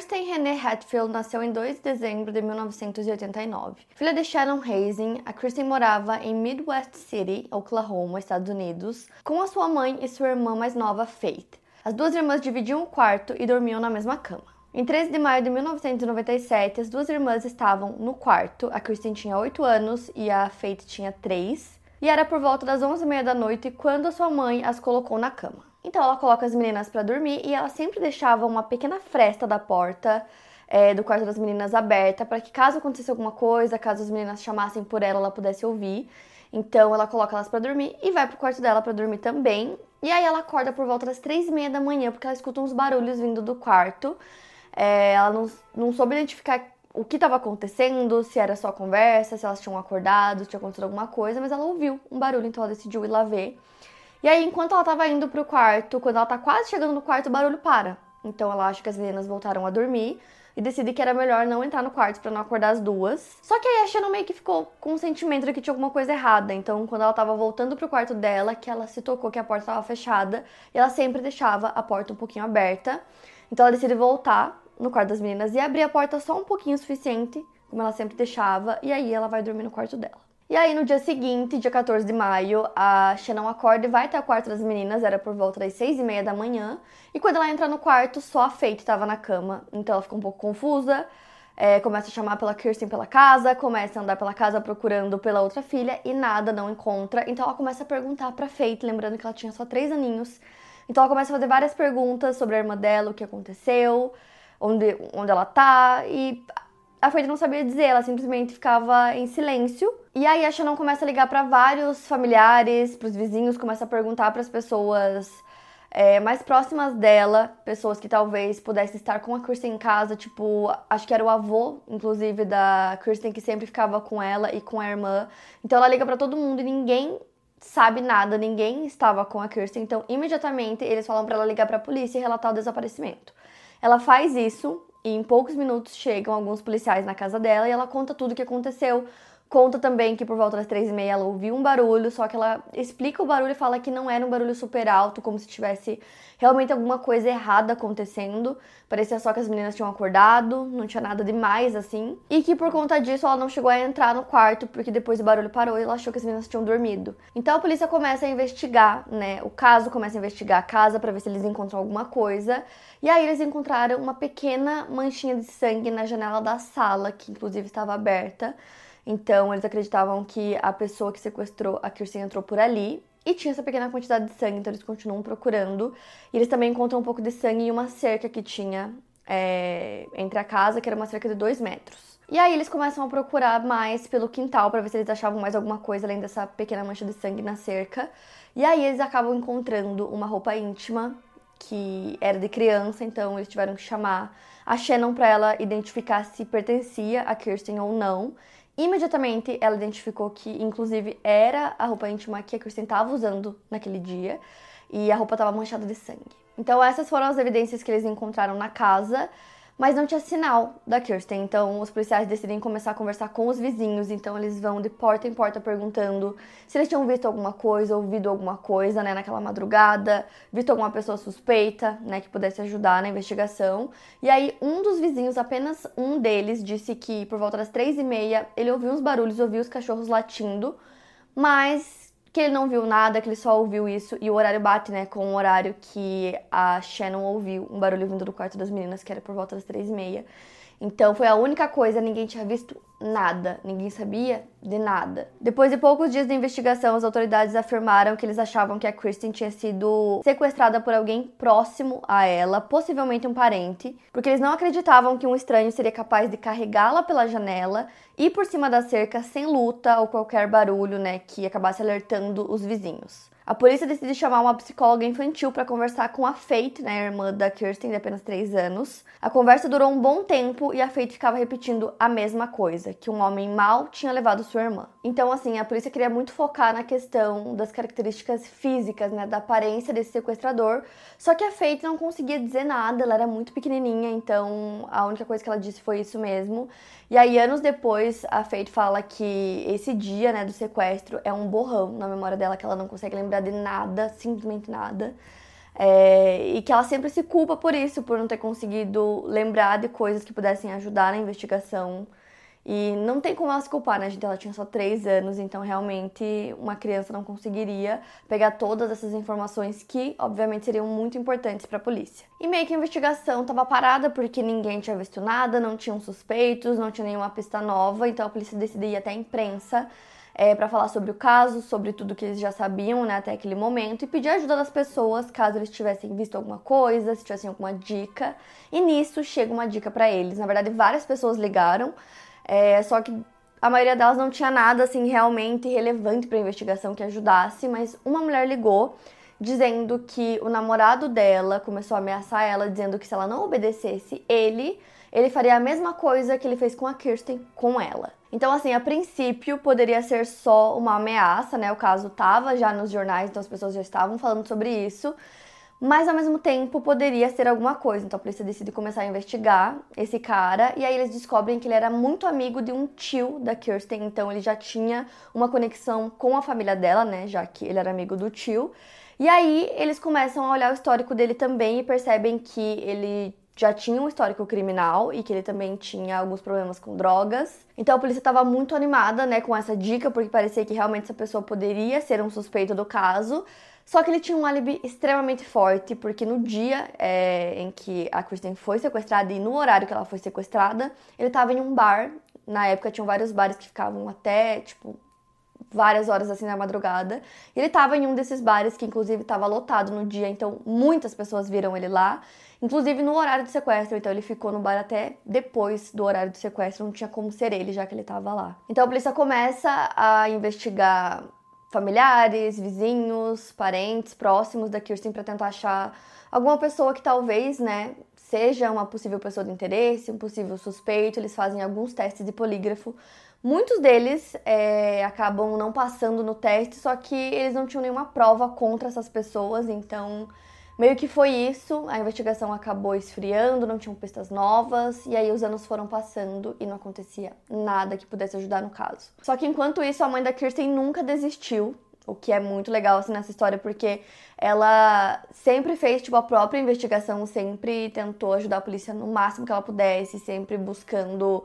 Kirsten Renee Hatfield nasceu em 2 de dezembro de 1989. Filha de Shannon Hazing, a Kirsten morava em Midwest City, Oklahoma, Estados Unidos, com a sua mãe e sua irmã mais nova, Faith. As duas irmãs dividiam o quarto e dormiam na mesma cama. Em 13 de maio de 1997, as duas irmãs estavam no quarto. A Kristen tinha 8 anos e a Faith tinha 3. E era por volta das 11h30 da noite quando sua mãe as colocou na cama. Então ela coloca as meninas para dormir e ela sempre deixava uma pequena fresta da porta é, do quarto das meninas aberta para que caso acontecesse alguma coisa, caso as meninas chamassem por ela, ela pudesse ouvir. Então ela coloca elas para dormir e vai pro quarto dela para dormir também. E aí ela acorda por volta das três e meia da manhã porque ela escuta uns barulhos vindo do quarto. É, ela não, não soube identificar o que estava acontecendo, se era só conversa, se elas tinham acordado, se tinha acontecido alguma coisa, mas ela ouviu um barulho, então ela decidiu ir lá ver. E aí, enquanto ela tava indo pro quarto, quando ela tá quase chegando no quarto, o barulho para. Então ela acha que as meninas voltaram a dormir e decide que era melhor não entrar no quarto para não acordar as duas. Só que aí a Shannon meio que ficou com o sentimento de que tinha alguma coisa errada. Então, quando ela tava voltando pro quarto dela, que ela se tocou que a porta tava fechada, e ela sempre deixava a porta um pouquinho aberta. Então ela decide voltar no quarto das meninas e abrir a porta só um pouquinho o suficiente, como ela sempre deixava, e aí ela vai dormir no quarto dela. E aí, no dia seguinte, dia 14 de maio, a Shannon acorda e vai até o quarto das meninas, era por volta das seis e meia da manhã. E quando ela entra no quarto, só a Faith estava na cama. Então ela fica um pouco confusa, é, começa a chamar pela Kirsten pela casa, começa a andar pela casa procurando pela outra filha e nada, não encontra. Então ela começa a perguntar pra Faith, lembrando que ela tinha só três aninhos. Então ela começa a fazer várias perguntas sobre a irmã dela, o que aconteceu, onde, onde ela tá. E a Faith não sabia dizer, ela simplesmente ficava em silêncio. E aí a Shannon começa a ligar para vários familiares, para os vizinhos, começa a perguntar para as pessoas é, mais próximas dela, pessoas que talvez pudessem estar com a Kirsten em casa, tipo, acho que era o avô, inclusive, da Kirsten, que sempre ficava com ela e com a irmã. Então ela liga para todo mundo e ninguém sabe nada, ninguém estava com a Kirsten. Então, imediatamente, eles falam para ela ligar para a polícia e relatar o desaparecimento. Ela faz isso, e em poucos minutos chegam alguns policiais na casa dela e ela conta tudo o que aconteceu. Conta também que por volta das três e meia ela ouviu um barulho, só que ela explica o barulho e fala que não era um barulho super alto, como se tivesse realmente alguma coisa errada acontecendo. Parecia só que as meninas tinham acordado, não tinha nada demais assim. E que por conta disso ela não chegou a entrar no quarto, porque depois o barulho parou e ela achou que as meninas tinham dormido. Então a polícia começa a investigar, né? O caso começa a investigar a casa para ver se eles encontram alguma coisa. E aí eles encontraram uma pequena manchinha de sangue na janela da sala, que inclusive estava aberta. Então, eles acreditavam que a pessoa que sequestrou a Kirsten entrou por ali e tinha essa pequena quantidade de sangue, então eles continuam procurando. E eles também encontram um pouco de sangue em uma cerca que tinha é, entre a casa, que era uma cerca de dois metros. E aí eles começam a procurar mais pelo quintal para ver se eles achavam mais alguma coisa além dessa pequena mancha de sangue na cerca. E aí eles acabam encontrando uma roupa íntima que era de criança, então eles tiveram que chamar a Shannon para ela identificar se pertencia a Kirsten ou não. Imediatamente ela identificou que, inclusive, era a roupa íntima que a Kristen estava usando naquele dia e a roupa estava manchada de sangue. Então, essas foram as evidências que eles encontraram na casa mas não tinha sinal da Kirsten. Então os policiais decidem começar a conversar com os vizinhos. Então eles vão de porta em porta perguntando se eles tinham visto alguma coisa, ouvido alguma coisa, né, naquela madrugada, visto alguma pessoa suspeita, né, que pudesse ajudar na investigação. E aí um dos vizinhos, apenas um deles, disse que por volta das três e meia ele ouviu uns barulhos, ouviu os cachorros latindo, mas que ele não viu nada, que ele só ouviu isso, e o horário bate, né, com o horário que a Shannon ouviu um barulho vindo do quarto das meninas, que era por volta das três e meia. Então foi a única coisa, ninguém tinha visto nada, ninguém sabia de nada. Depois de poucos dias de investigação, as autoridades afirmaram que eles achavam que a Kristen tinha sido sequestrada por alguém próximo a ela, possivelmente um parente, porque eles não acreditavam que um estranho seria capaz de carregá-la pela janela e por cima da cerca sem luta ou qualquer barulho, né, que acabasse alertando os vizinhos. A polícia decide chamar uma psicóloga infantil para conversar com a Faith, né, a irmã da Kirsten, de apenas 3 anos. A conversa durou um bom tempo e a Faith ficava repetindo a mesma coisa, que um homem mau tinha levado sua irmã. Então, assim, a polícia queria muito focar na questão das características físicas, né, da aparência desse sequestrador. Só que a Faith não conseguia dizer nada, ela era muito pequenininha, então a única coisa que ela disse foi isso mesmo. E aí, anos depois, a Faith fala que esse dia, né, do sequestro é um borrão na memória dela, que ela não consegue lembrar de nada, simplesmente nada. É, e que ela sempre se culpa por isso, por não ter conseguido lembrar de coisas que pudessem ajudar na investigação. E não tem como ela se culpar, né, gente? Ela tinha só 3 anos, então realmente uma criança não conseguiria pegar todas essas informações que, obviamente, seriam muito importantes para a polícia. E meio que a investigação estava parada porque ninguém tinha visto nada, não tinham suspeitos, não tinha nenhuma pista nova, então a polícia decidiu ir até a imprensa é, para falar sobre o caso, sobre tudo que eles já sabiam né, até aquele momento e pedir ajuda das pessoas caso eles tivessem visto alguma coisa, se tivessem alguma dica. E nisso chega uma dica para eles. Na verdade, várias pessoas ligaram, é, só que a maioria delas não tinha nada assim realmente relevante para a investigação que ajudasse, mas uma mulher ligou dizendo que o namorado dela começou a ameaçar ela, dizendo que se ela não obedecesse ele, ele faria a mesma coisa que ele fez com a Kirsten com ela. Então, assim, a princípio poderia ser só uma ameaça, né? O caso tava já nos jornais, então as pessoas já estavam falando sobre isso. Mas ao mesmo tempo poderia ser alguma coisa. Então a polícia decide começar a investigar esse cara. E aí eles descobrem que ele era muito amigo de um tio da Kirsten. Então ele já tinha uma conexão com a família dela, né? Já que ele era amigo do tio. E aí eles começam a olhar o histórico dele também e percebem que ele já tinha um histórico criminal e que ele também tinha alguns problemas com drogas. Então a polícia estava muito animada, né, com essa dica, porque parecia que realmente essa pessoa poderia ser um suspeito do caso. Só que ele tinha um álibi extremamente forte, porque no dia é, em que a Kristen foi sequestrada e no horário que ela foi sequestrada, ele estava em um bar. Na época tinham vários bares que ficavam até, tipo, várias horas assim na madrugada. Ele estava em um desses bares que inclusive estava lotado no dia, então muitas pessoas viram ele lá inclusive no horário do sequestro. Então ele ficou no bar até depois do horário do sequestro, não tinha como ser ele, já que ele estava lá. Então a polícia começa a investigar familiares, vizinhos, parentes próximos da Kirsten para tentar achar alguma pessoa que talvez, né, seja uma possível pessoa de interesse, um possível suspeito. Eles fazem alguns testes de polígrafo. Muitos deles é, acabam não passando no teste, só que eles não tinham nenhuma prova contra essas pessoas, então Meio que foi isso, a investigação acabou esfriando, não tinham pistas novas, e aí os anos foram passando e não acontecia nada que pudesse ajudar no caso. Só que enquanto isso, a mãe da Kirsten nunca desistiu, o que é muito legal assim, nessa história, porque ela sempre fez tipo, a própria investigação, sempre tentou ajudar a polícia no máximo que ela pudesse, sempre buscando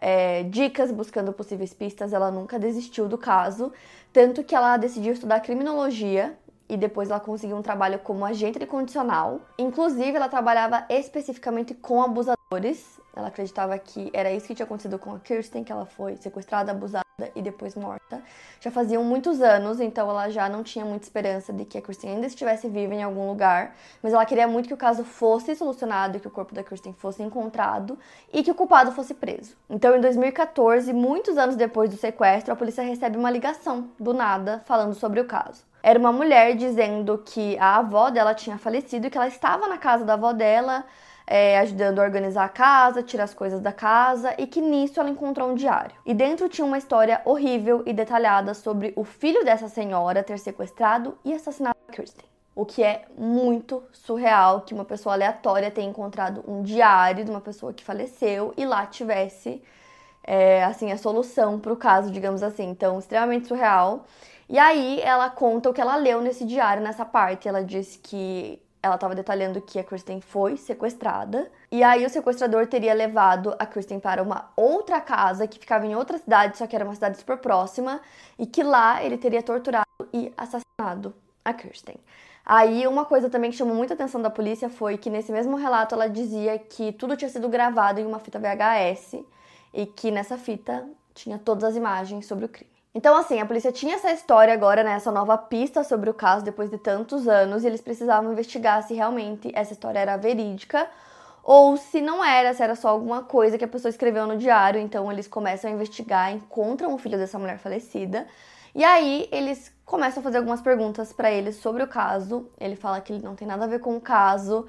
é, dicas, buscando possíveis pistas. Ela nunca desistiu do caso, tanto que ela decidiu estudar criminologia e depois ela conseguiu um trabalho como agente de condicional. Inclusive, ela trabalhava especificamente com abusadores. Ela acreditava que era isso que tinha acontecido com a Kirsten, que ela foi sequestrada, abusada e depois morta. Já faziam muitos anos, então ela já não tinha muita esperança de que a Kirsten ainda estivesse viva em algum lugar, mas ela queria muito que o caso fosse solucionado, que o corpo da Kirsten fosse encontrado e que o culpado fosse preso. Então, em 2014, muitos anos depois do sequestro, a polícia recebe uma ligação do nada falando sobre o caso. Era uma mulher dizendo que a avó dela tinha falecido e que ela estava na casa da avó dela, é, ajudando a organizar a casa, tirar as coisas da casa e que nisso ela encontrou um diário. E dentro tinha uma história horrível e detalhada sobre o filho dessa senhora ter sequestrado e assassinado a Kirsten. O que é muito surreal que uma pessoa aleatória tenha encontrado um diário de uma pessoa que faleceu e lá tivesse é, assim a solução para o caso, digamos assim. Então, extremamente surreal. E aí ela conta o que ela leu nesse diário, nessa parte. Ela disse que ela estava detalhando que a Kristen foi sequestrada. E aí o sequestrador teria levado a Kristen para uma outra casa que ficava em outra cidade, só que era uma cidade super próxima, e que lá ele teria torturado e assassinado a Kristen. Aí uma coisa também que chamou muita atenção da polícia foi que nesse mesmo relato ela dizia que tudo tinha sido gravado em uma fita VHS e que nessa fita tinha todas as imagens sobre o crime. Então, assim, a polícia tinha essa história agora, né, essa nova pista sobre o caso depois de tantos anos, e eles precisavam investigar se realmente essa história era verídica ou se não era, se era só alguma coisa que a pessoa escreveu no diário. Então, eles começam a investigar, encontram o filho dessa mulher falecida, e aí eles começam a fazer algumas perguntas para ele sobre o caso. Ele fala que ele não tem nada a ver com o caso,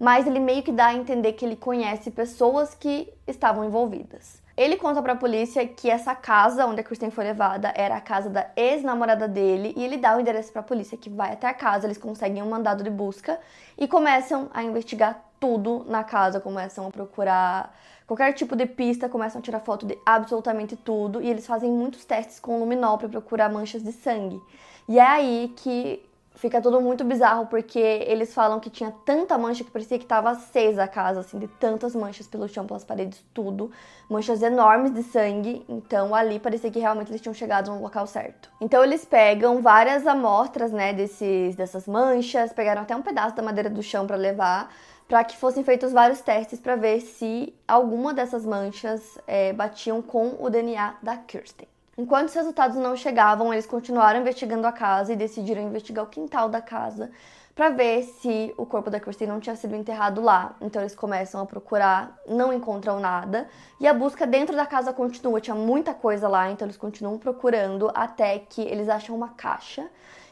mas ele meio que dá a entender que ele conhece pessoas que estavam envolvidas. Ele conta para a polícia que essa casa onde a Kristen foi levada era a casa da ex-namorada dele e ele dá o endereço para a polícia que vai até a casa, eles conseguem um mandado de busca e começam a investigar tudo na casa, começam a procurar qualquer tipo de pista, começam a tirar foto de absolutamente tudo e eles fazem muitos testes com luminol para procurar manchas de sangue. E é aí que fica tudo muito bizarro porque eles falam que tinha tanta mancha que parecia que estava acesa a casa, assim, de tantas manchas pelo chão, pelas paredes, tudo. Manchas enormes de sangue, então ali parecia que realmente eles tinham chegado no local certo. Então eles pegam várias amostras, né, desses, dessas manchas, pegaram até um pedaço da madeira do chão para levar, para que fossem feitos vários testes para ver se alguma dessas manchas é, batiam com o DNA da Kirsten. Enquanto os resultados não chegavam, eles continuaram investigando a casa e decidiram investigar o quintal da casa para ver se o corpo da Christine não tinha sido enterrado lá. Então eles começam a procurar, não encontram nada e a busca dentro da casa continua. Tinha muita coisa lá, então eles continuam procurando até que eles acham uma caixa.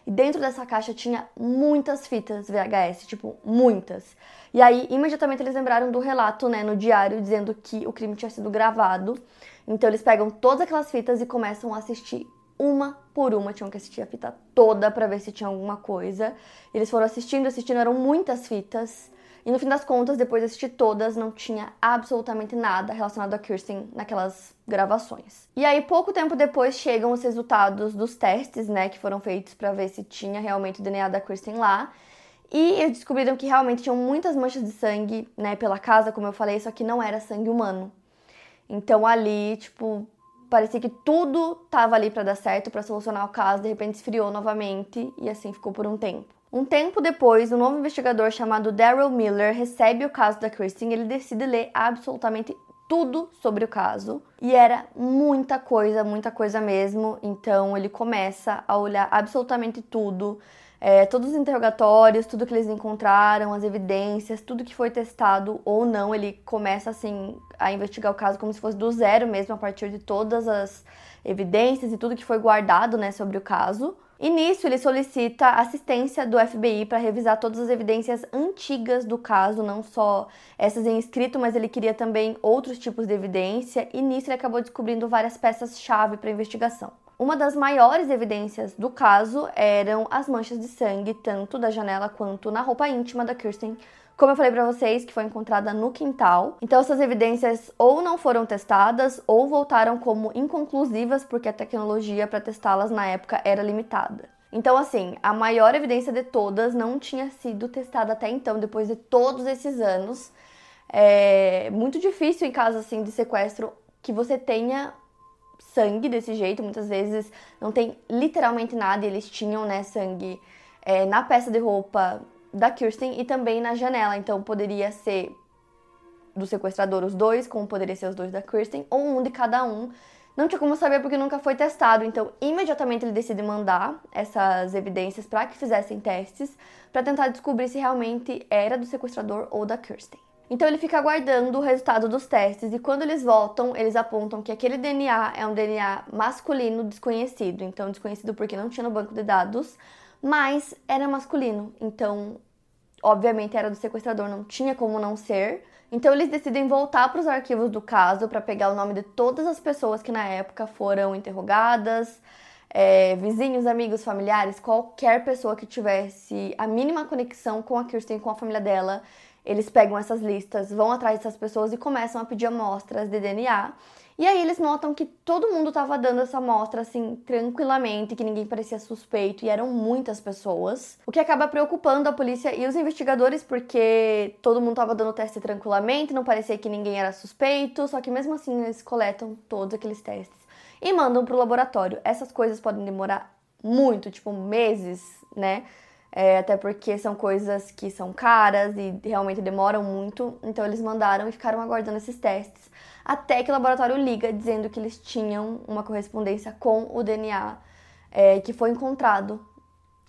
E dentro dessa caixa tinha muitas fitas VHS, tipo, muitas. E aí, imediatamente eles lembraram do relato, né, no diário, dizendo que o crime tinha sido gravado. Então eles pegam todas aquelas fitas e começam a assistir uma por uma, tinham que assistir a fita toda para ver se tinha alguma coisa. Eles foram assistindo, assistindo, eram muitas fitas. E no fim das contas, depois de assistir todas, não tinha absolutamente nada relacionado a Kirsten naquelas gravações. E aí, pouco tempo depois, chegam os resultados dos testes, né, que foram feitos para ver se tinha realmente o DNA da Kirsten lá. E eles descobriram que realmente tinham muitas manchas de sangue, né, pela casa, como eu falei, só que não era sangue humano. Então ali, tipo, parecia que tudo tava ali para dar certo, para solucionar o caso, de repente esfriou novamente e assim ficou por um tempo. Um tempo depois, um novo investigador chamado Daryl Miller recebe o caso da Kristen e ele decide ler absolutamente tudo sobre o caso. E era muita coisa, muita coisa mesmo. Então ele começa a olhar absolutamente tudo é, todos os interrogatórios, tudo que eles encontraram, as evidências, tudo que foi testado ou não, ele começa assim a investigar o caso como se fosse do zero mesmo, a partir de todas as evidências e tudo que foi guardado né, sobre o caso. E nisso ele solicita assistência do FBI para revisar todas as evidências antigas do caso, não só essas em escrito, mas ele queria também outros tipos de evidência, e nisso ele acabou descobrindo várias peças-chave para a investigação. Uma das maiores evidências do caso eram as manchas de sangue, tanto da janela quanto na roupa íntima da Kirsten, como eu falei para vocês, que foi encontrada no quintal. Então essas evidências ou não foram testadas ou voltaram como inconclusivas porque a tecnologia para testá-las na época era limitada. Então assim, a maior evidência de todas não tinha sido testada até então, depois de todos esses anos. É muito difícil em casos assim de sequestro que você tenha sangue desse jeito, muitas vezes não tem literalmente nada, e eles tinham, né, sangue é, na peça de roupa da Kirsten e também na janela, então poderia ser do sequestrador os dois, como poderia ser os dois da Kirsten, ou um de cada um. Não tinha como saber porque nunca foi testado, então imediatamente ele decide mandar essas evidências para que fizessem testes para tentar descobrir se realmente era do sequestrador ou da Kirsten. Então ele fica aguardando o resultado dos testes e quando eles voltam, eles apontam que aquele DNA é um DNA masculino desconhecido. Então desconhecido porque não tinha no banco de dados, mas era masculino. Então, obviamente era do sequestrador, não tinha como não ser. Então eles decidem voltar para os arquivos do caso para pegar o nome de todas as pessoas que na época foram interrogadas, é, vizinhos, amigos, familiares, qualquer pessoa que tivesse a mínima conexão com a Kirsten, com a família dela eles pegam essas listas, vão atrás dessas pessoas e começam a pedir amostras de DNA. E aí eles notam que todo mundo estava dando essa amostra assim tranquilamente, que ninguém parecia suspeito e eram muitas pessoas. O que acaba preocupando a polícia e os investigadores porque todo mundo estava dando teste tranquilamente, não parecia que ninguém era suspeito, só que mesmo assim eles coletam todos aqueles testes e mandam para o laboratório. Essas coisas podem demorar muito, tipo meses, né? é, até porque são coisas que são caras e realmente demoram muito. Então eles mandaram e ficaram aguardando esses testes até que o laboratório liga dizendo que eles tinham uma correspondência com o DNA é, que foi encontrado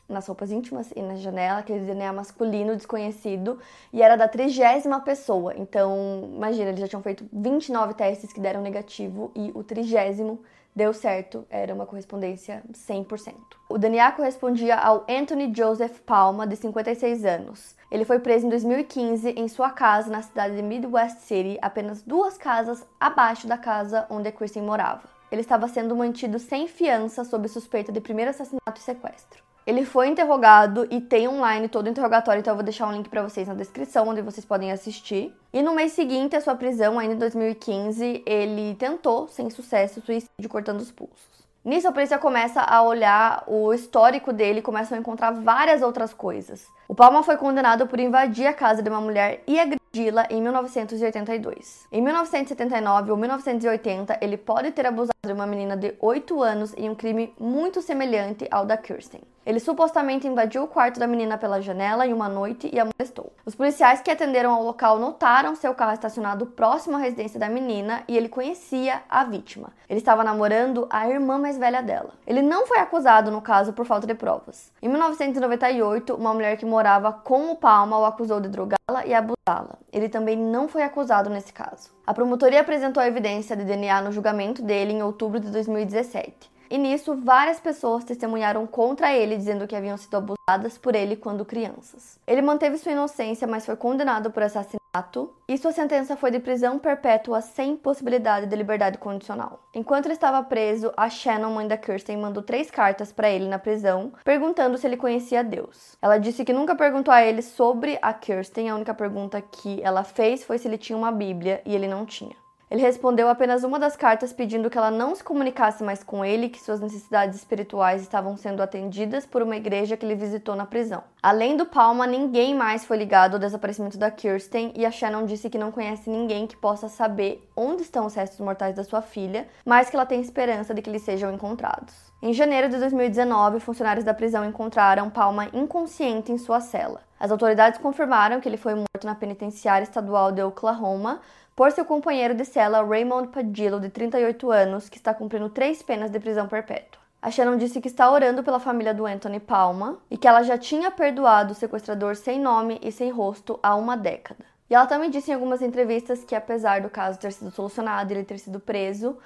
nas roupas íntimas e na janela, aquele DNA masculino desconhecido, e era da trigésima pessoa. Então, imagina, eles já tinham feito 29 testes que deram negativo e o trigésimo deu certo, era uma correspondência 100%. O DNA correspondia ao Anthony Joseph Palma, de 56 anos. Ele foi preso em 2015 em sua casa na cidade de Midwest City, apenas duas casas abaixo da casa onde Kristen morava. Ele estava sendo mantido sem fiança sob suspeita de primeiro assassinato e sequestro. Ele foi interrogado e tem online todo o interrogatório, então eu vou deixar um link para vocês na descrição, onde vocês podem assistir. E no mês seguinte à sua prisão, ainda em 2015, ele tentou, sem sucesso, suicídio cortando os pulsos. Nisso, a polícia começa a olhar o histórico dele e começam a encontrar várias outras coisas. O Palma foi condenado por invadir a casa de uma mulher e agredi-la em 1982. Em 1979 ou 1980, ele pode ter abusado de uma menina de 8 anos em um crime muito semelhante ao da Kirsten. Ele supostamente invadiu o quarto da menina pela janela em uma noite e a molestou. Os policiais que atenderam ao local notaram seu carro estacionado próximo à residência da menina e ele conhecia a vítima. Ele estava namorando a irmã mais velha dela. Ele não foi acusado no caso por falta de provas. Em 1998, uma mulher que morava com o Palma o acusou de drogá-la e abusá-la. Ele também não foi acusado nesse caso. A promotoria apresentou a evidência de DNA no julgamento dele em outubro de 2017. E nisso, várias pessoas testemunharam contra ele, dizendo que haviam sido abusadas por ele quando crianças. Ele manteve sua inocência, mas foi condenado por assassinato, e sua sentença foi de prisão perpétua sem possibilidade de liberdade condicional. Enquanto ele estava preso, a Shannon, mãe da Kirsten, mandou três cartas para ele na prisão, perguntando se ele conhecia Deus. Ela disse que nunca perguntou a ele sobre a Kirsten, a única pergunta que ela fez foi se ele tinha uma Bíblia, e ele não tinha. Ele respondeu apenas uma das cartas pedindo que ela não se comunicasse mais com ele, que suas necessidades espirituais estavam sendo atendidas por uma igreja que ele visitou na prisão. Além do Palma, ninguém mais foi ligado ao desaparecimento da Kirsten e a Shannon disse que não conhece ninguém que possa saber onde estão os restos mortais da sua filha, mas que ela tem esperança de que eles sejam encontrados. Em janeiro de 2019, funcionários da prisão encontraram Palma inconsciente em sua cela. As autoridades confirmaram que ele foi morto na penitenciária estadual de Oklahoma, por seu companheiro de cela Raymond Padillo, de 38 anos, que está cumprindo três penas de prisão perpétua. A Shannon disse que está orando pela família do Anthony Palma e que ela já tinha perdoado o sequestrador sem nome e sem rosto há uma década. E ela também disse em algumas entrevistas que, apesar do caso ter sido solucionado e ele ter sido preso,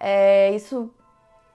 é, isso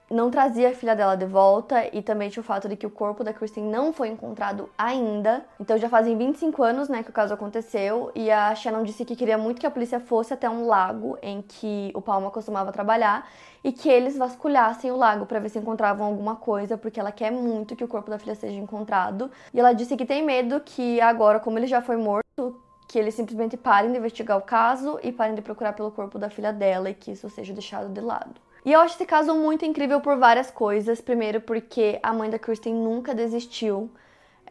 não trazia a filha dela de volta e também tinha o fato de que o corpo da Kristen não foi encontrado ainda. Então já fazem 25 anos, né, que o caso aconteceu e a Shannon disse que queria muito que a polícia fosse até um lago em que o Palma costumava trabalhar e que eles vasculhassem o lago para ver se encontravam alguma coisa, porque ela quer muito que o corpo da filha seja encontrado. E ela disse que tem medo que agora, como ele já foi morto, que eles simplesmente parem de investigar o caso e parem de procurar pelo corpo da filha dela e que isso seja deixado de lado. E eu acho esse caso muito incrível por várias coisas. Primeiro, porque a mãe da Kristen nunca desistiu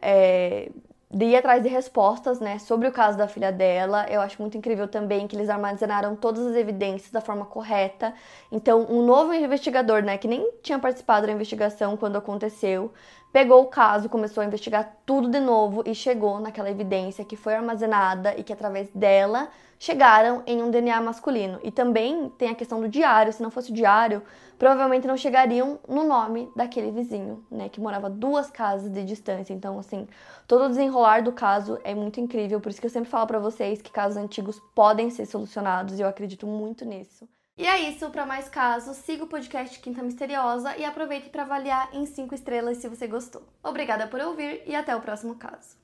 é, de ir atrás de respostas né, sobre o caso da filha dela. Eu acho muito incrível também que eles armazenaram todas as evidências da forma correta. Então, um novo investigador, né, que nem tinha participado da investigação quando aconteceu, pegou o caso, começou a investigar tudo de novo e chegou naquela evidência que foi armazenada e que através dela chegaram em um DNA masculino. E também tem a questão do diário, se não fosse o diário, provavelmente não chegariam no nome daquele vizinho, né, que morava duas casas de distância. Então, assim, todo o desenrolar do caso é muito incrível, por isso que eu sempre falo para vocês que casos antigos podem ser solucionados e eu acredito muito nisso. E é isso, para mais casos, siga o podcast Quinta Misteriosa e aproveite para avaliar em 5 estrelas se você gostou. Obrigada por ouvir e até o próximo caso.